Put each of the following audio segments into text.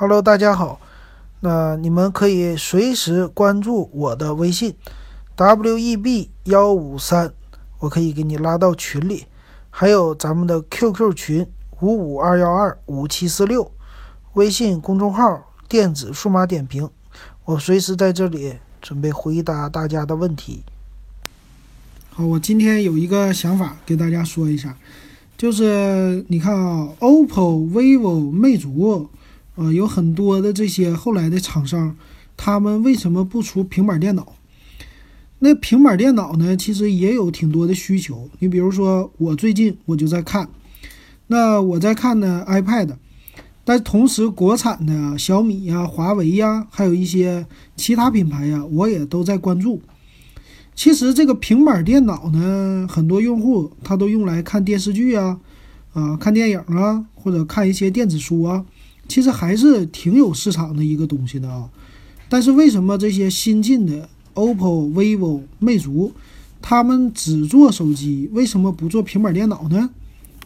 Hello，大家好。那你们可以随时关注我的微信 web 幺五三，我可以给你拉到群里。还有咱们的 QQ 群五五二幺二五七四六，微信公众号电子数码点评，我随时在这里准备回答大家的问题。好，我今天有一个想法给大家说一下，就是你看啊，OPPO、vivo、魅族。呃，有很多的这些后来的厂商，他们为什么不出平板电脑？那平板电脑呢，其实也有挺多的需求。你比如说，我最近我就在看，那我在看呢 iPad，但同时国产的小米呀、华为呀，还有一些其他品牌呀，我也都在关注。其实这个平板电脑呢，很多用户他都用来看电视剧啊，啊，看电影啊，或者看一些电子书啊。其实还是挺有市场的一个东西的啊，但是为什么这些新进的 OPPO、vivo、魅族，他们只做手机，为什么不做平板电脑呢？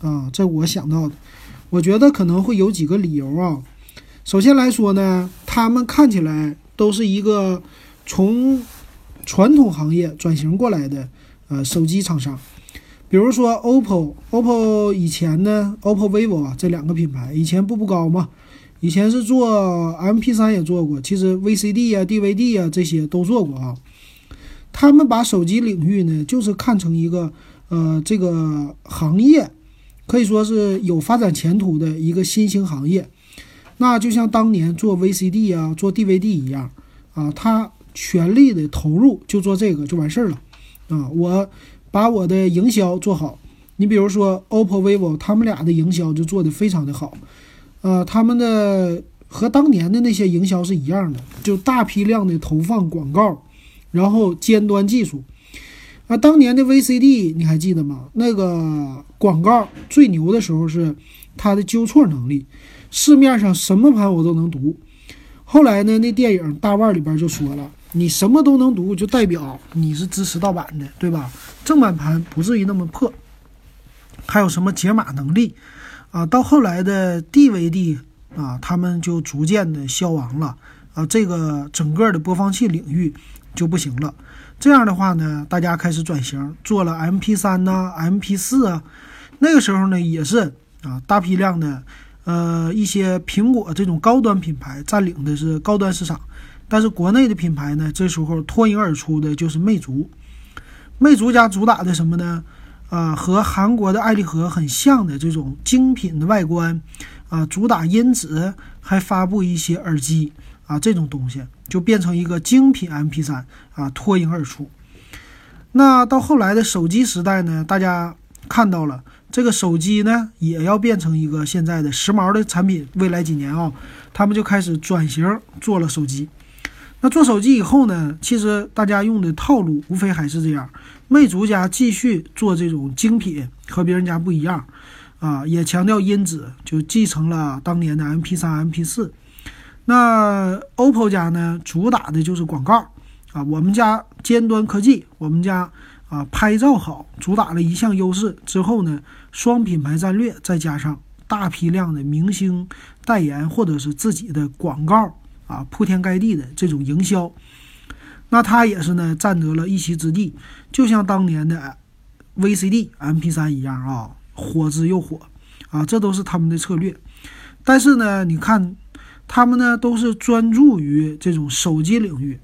啊，这我想到的，我觉得可能会有几个理由啊。首先来说呢，他们看起来都是一个从传统行业转型过来的呃手机厂商，比如说 OPPO，OPPO 以前呢，OPPO、vivo 啊这两个品牌以前步步高嘛。以前是做 M P 三也做过，其实 V C D 啊、D V D 啊这些都做过啊。他们把手机领域呢，就是看成一个呃这个行业，可以说是有发展前途的一个新兴行业。那就像当年做 V C D 啊、做 D V D 一样啊，他全力的投入就做这个就完事儿了啊。我把我的营销做好，你比如说 O P P O、vivo，他们俩的营销就做得非常的好。呃，他们的和当年的那些营销是一样的，就大批量的投放广告，然后尖端技术。啊，当年的 VCD 你还记得吗？那个广告最牛的时候是它的纠错能力，市面上什么盘我都能读。后来呢，那电影《大腕》里边就说了，你什么都能读，就代表你是支持盗版的，对吧？正版盘不至于那么破。还有什么解码能力？啊，到后来的 DVD 啊，他们就逐渐的消亡了啊，这个整个的播放器领域就不行了。这样的话呢，大家开始转型，做了 MP3 呐、MP4 啊。那个时候呢，也是啊，大批量的，呃，一些苹果这种高端品牌占领的是高端市场，但是国内的品牌呢，这时候脱颖而出的就是魅族。魅族家主打的什么呢？啊，和韩国的爱立和很像的这种精品的外观，啊，主打音质，还发布一些耳机，啊，这种东西就变成一个精品 MP3，啊，脱颖而出。那到后来的手机时代呢，大家看到了这个手机呢，也要变成一个现在的时髦的产品。未来几年啊，他们就开始转型做了手机。那做手机以后呢？其实大家用的套路无非还是这样。魅族家继续做这种精品，和别人家不一样，啊，也强调音质，就继承了当年的 MP3、MP4。那 OPPO 家呢，主打的就是广告，啊，我们家尖端科技，我们家啊拍照好，主打了一项优势。之后呢，双品牌战略，再加上大批量的明星代言或者是自己的广告。啊，铺天盖地的这种营销，那它也是呢，占得了一席之地，就像当年的 VCD、MP3 一样啊，火之又火啊，这都是他们的策略。但是呢，你看他们呢，都是专注于这种手机领域，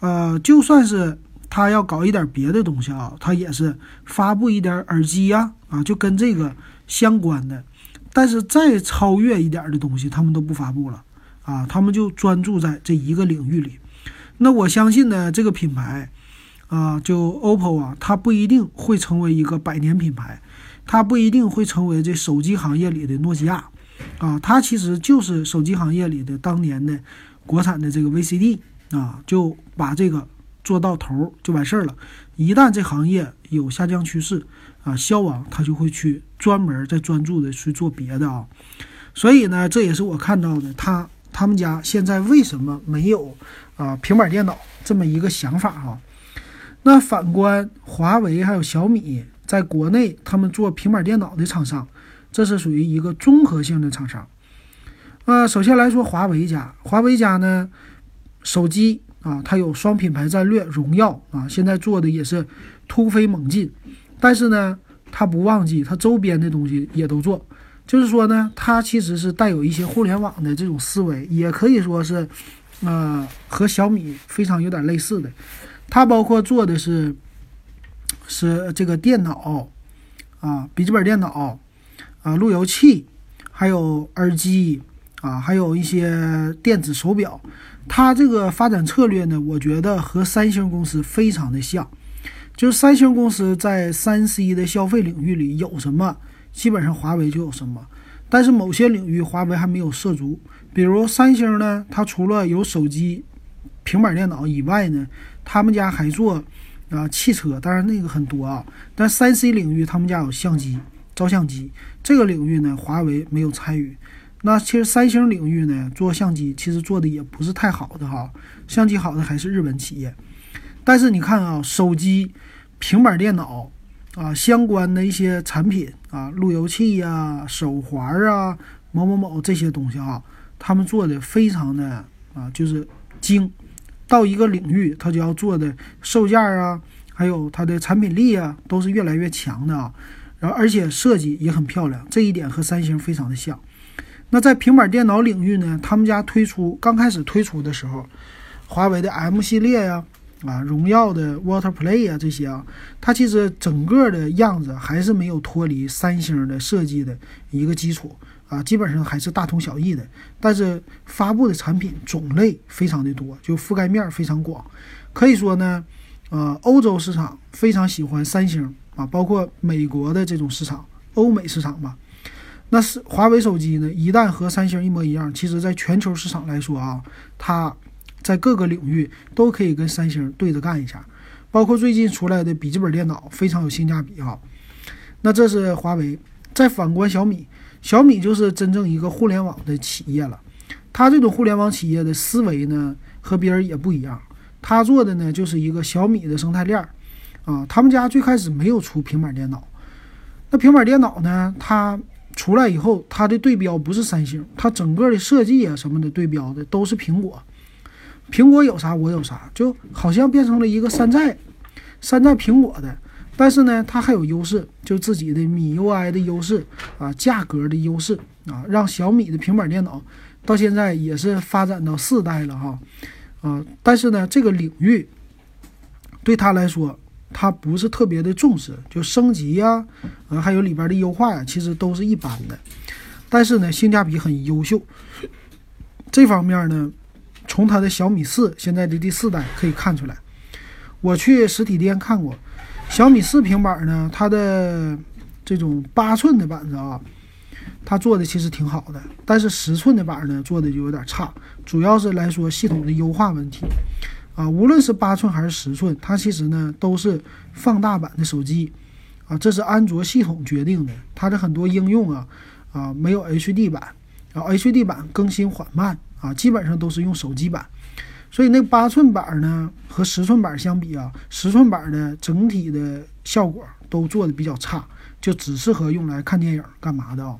呃，就算是他要搞一点别的东西啊，他也是发布一点耳机呀，啊，就跟这个相关的。但是再超越一点的东西，他们都不发布了。啊，他们就专注在这一个领域里。那我相信呢，这个品牌，啊，就 OPPO 啊，它不一定会成为一个百年品牌，它不一定会成为这手机行业里的诺基亚，啊，它其实就是手机行业里的当年的国产的这个 VCD 啊，就把这个做到头就完事儿了。一旦这行业有下降趋势啊，消亡，它就会去专门再专注的去做别的啊。所以呢，这也是我看到的，它。他们家现在为什么没有啊平板电脑这么一个想法哈？那反观华为还有小米，在国内他们做平板电脑的厂商，这是属于一个综合性的厂商。啊首先来说，华为家，华为家呢，手机啊，它有双品牌战略，荣耀啊，现在做的也是突飞猛进。但是呢，它不忘记它周边的东西也都做，就是说呢，它其实是带有一些互联网的这种思维，也可以说是，呃，和小米非常有点类似的。它包括做的是，是这个电脑啊，笔记本电脑啊，路由器，还有耳机。啊，还有一些电子手表，它这个发展策略呢，我觉得和三星公司非常的像。就是三星公司在三 C 的消费领域里有什么，基本上华为就有什么。但是某些领域华为还没有涉足，比如三星呢，它除了有手机、平板电脑以外呢，他们家还做啊汽车，当然那个很多啊。但三 C 领域他们家有相机、照相机这个领域呢，华为没有参与。那其实三星领域呢，做相机其实做的也不是太好的哈，相机好的还是日本企业。但是你看啊，手机、平板电脑啊，相关的一些产品啊，路由器呀、手环啊、某某某这些东西啊，他们做的非常的啊，就是精。到一个领域，它就要做的售价啊，还有它的产品力啊，都是越来越强的啊。然后而且设计也很漂亮，这一点和三星非常的像。那在平板电脑领域呢？他们家推出刚开始推出的时候，华为的 M 系列呀，啊荣耀的 Water Play 啊，这些啊，它其实整个的样子还是没有脱离三星的设计的一个基础啊，基本上还是大同小异的。但是发布的产品种类非常的多，就覆盖面非常广，可以说呢，呃，欧洲市场非常喜欢三星啊，包括美国的这种市场，欧美市场吧。那是华为手机呢？一旦和三星一模一样，其实在全球市场来说啊，它在各个领域都可以跟三星对着干一下。包括最近出来的笔记本电脑非常有性价比哈。那这是华为。再反观小米，小米就是真正一个互联网的企业了。它这种互联网企业的思维呢，和别人也不一样。它做的呢，就是一个小米的生态链儿啊。他们家最开始没有出平板电脑，那平板电脑呢，它。出来以后，它的对标不是三星，它整个的设计啊什么的对标的都是苹果。苹果有啥我有啥，就好像变成了一个山寨，山寨苹果的。但是呢，它还有优势，就自己的米 UI 的优势啊，价格的优势啊，让小米的平板电脑到现在也是发展到四代了哈啊。但是呢，这个领域对他来说。它不是特别的重视，就升级呀，啊，还有里边的优化呀，其实都是一般的。但是呢，性价比很优秀。这方面呢，从它的小米四现在的第四代可以看出来。我去实体店看过，小米四平板呢，它的这种八寸的板子啊，它做的其实挺好的。但是十寸的板呢，做的就有点差，主要是来说系统的优化问题。啊，无论是八寸还是十寸，它其实呢都是放大版的手机，啊，这是安卓系统决定的。它的很多应用啊，啊没有 HD 版，然后 HD 版更新缓慢，啊，基本上都是用手机版。所以那八寸版呢和十寸版相比啊，十寸版的整体的效果都做的比较差，就只适合用来看电影干嘛的啊。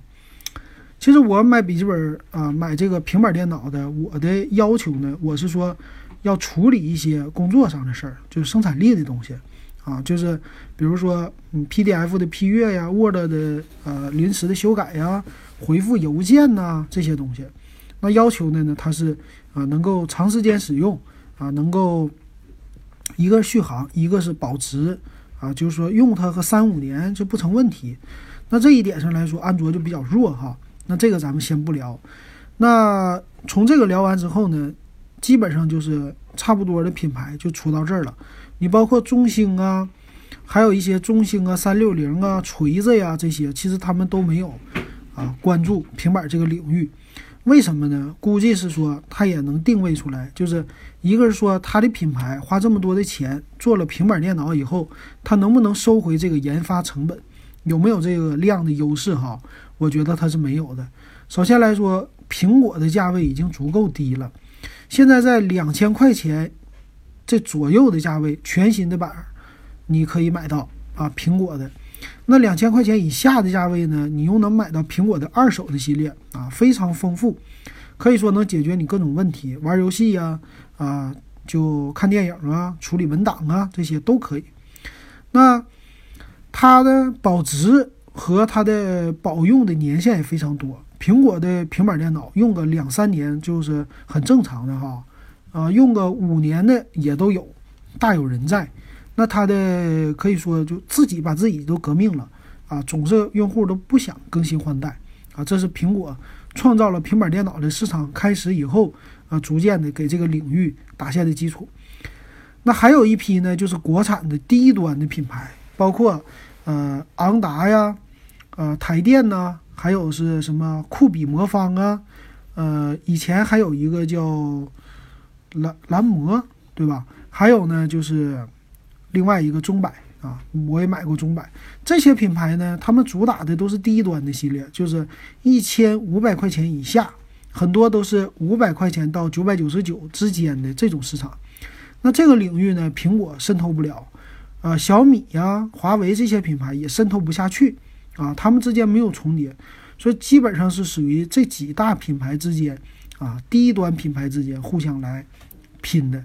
其实我买笔记本啊，买这个平板电脑的，我的要求呢，我是说。要处理一些工作上的事儿，就是生产力的东西，啊，就是比如说嗯 PDF 的批阅呀，Word 的呃临时的修改呀，回复邮件呐这些东西，那要求的呢，它是啊能够长时间使用啊，能够一个续航，一个是保值啊，就是说用它个三五年就不成问题。那这一点上来说，安卓就比较弱哈。那这个咱们先不聊。那从这个聊完之后呢？基本上就是差不多的品牌就出到这儿了，你包括中兴啊，还有一些中兴啊、三六零啊、锤子呀这些，其实他们都没有啊关注平板这个领域，为什么呢？估计是说它也能定位出来，就是一个是说它的品牌花这么多的钱做了平板电脑以后，它能不能收回这个研发成本，有没有这个量的优势哈？我觉得它是没有的。首先来说，苹果的价位已经足够低了。现在在两千块钱这左右的价位，全新的板儿你可以买到啊，苹果的。那两千块钱以下的价位呢，你又能买到苹果的二手的系列啊，非常丰富。可以说能解决你各种问题，玩游戏呀，啊，就看电影啊，处理文档啊，这些都可以。那它的保值和它的保用的年限也非常多。苹果的平板电脑用个两三年就是很正常的哈，啊，用个五年的也都有，大有人在。那它的可以说就自己把自己都革命了啊，总是用户都不想更新换代啊，这是苹果创造了平板电脑的市场开始以后啊，逐渐的给这个领域打下的基础。那还有一批呢，就是国产的低端的品牌，包括呃昂达呀，呃台电呐。还有是什么酷比魔方啊，呃，以前还有一个叫蓝蓝魔，对吧？还有呢，就是另外一个钟摆啊，我也买过钟摆。这些品牌呢，他们主打的都是低端的系列，就是一千五百块钱以下，很多都是五百块钱到九百九十九之间的这种市场。那这个领域呢，苹果渗透不了，啊，小米呀、华为这些品牌也渗透不下去。啊，他们之间没有重叠，所以基本上是属于这几大品牌之间，啊，低端品牌之间互相来拼的。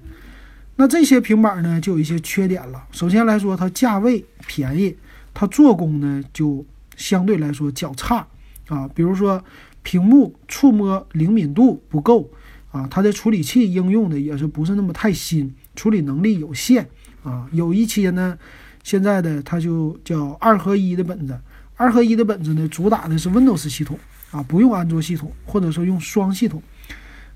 那这些平板呢，就有一些缺点了。首先来说，它价位便宜，它做工呢就相对来说较差啊。比如说，屏幕触摸灵敏度不够啊，它的处理器应用的也是不是那么太新，处理能力有限啊。有一些呢，现在的它就叫二合一的本子。二合一的本子呢，主打的是 Windows 系统啊，不用安卓系统，或者说用双系统，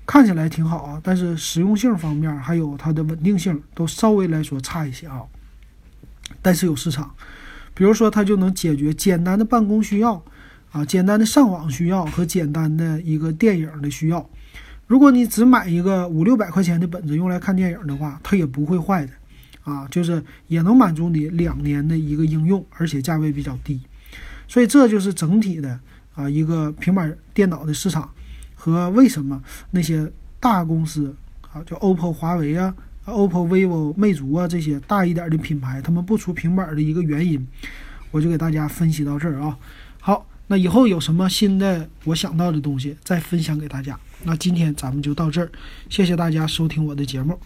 看起来挺好啊，但是实用性方面还有它的稳定性都稍微来说差一些啊。但是有市场，比如说它就能解决简单的办公需要啊，简单的上网需要和简单的一个电影的需要。如果你只买一个五六百块钱的本子用来看电影的话，它也不会坏的啊，就是也能满足你两年的一个应用，而且价位比较低。所以这就是整体的啊一个平板电脑的市场和为什么那些大公司啊，就 OPPO、华为啊、OPPO、vivo、魅族啊这些大一点的品牌，他们不出平板的一个原因，我就给大家分析到这儿啊。好，那以后有什么新的我想到的东西再分享给大家。那今天咱们就到这儿，谢谢大家收听我的节目。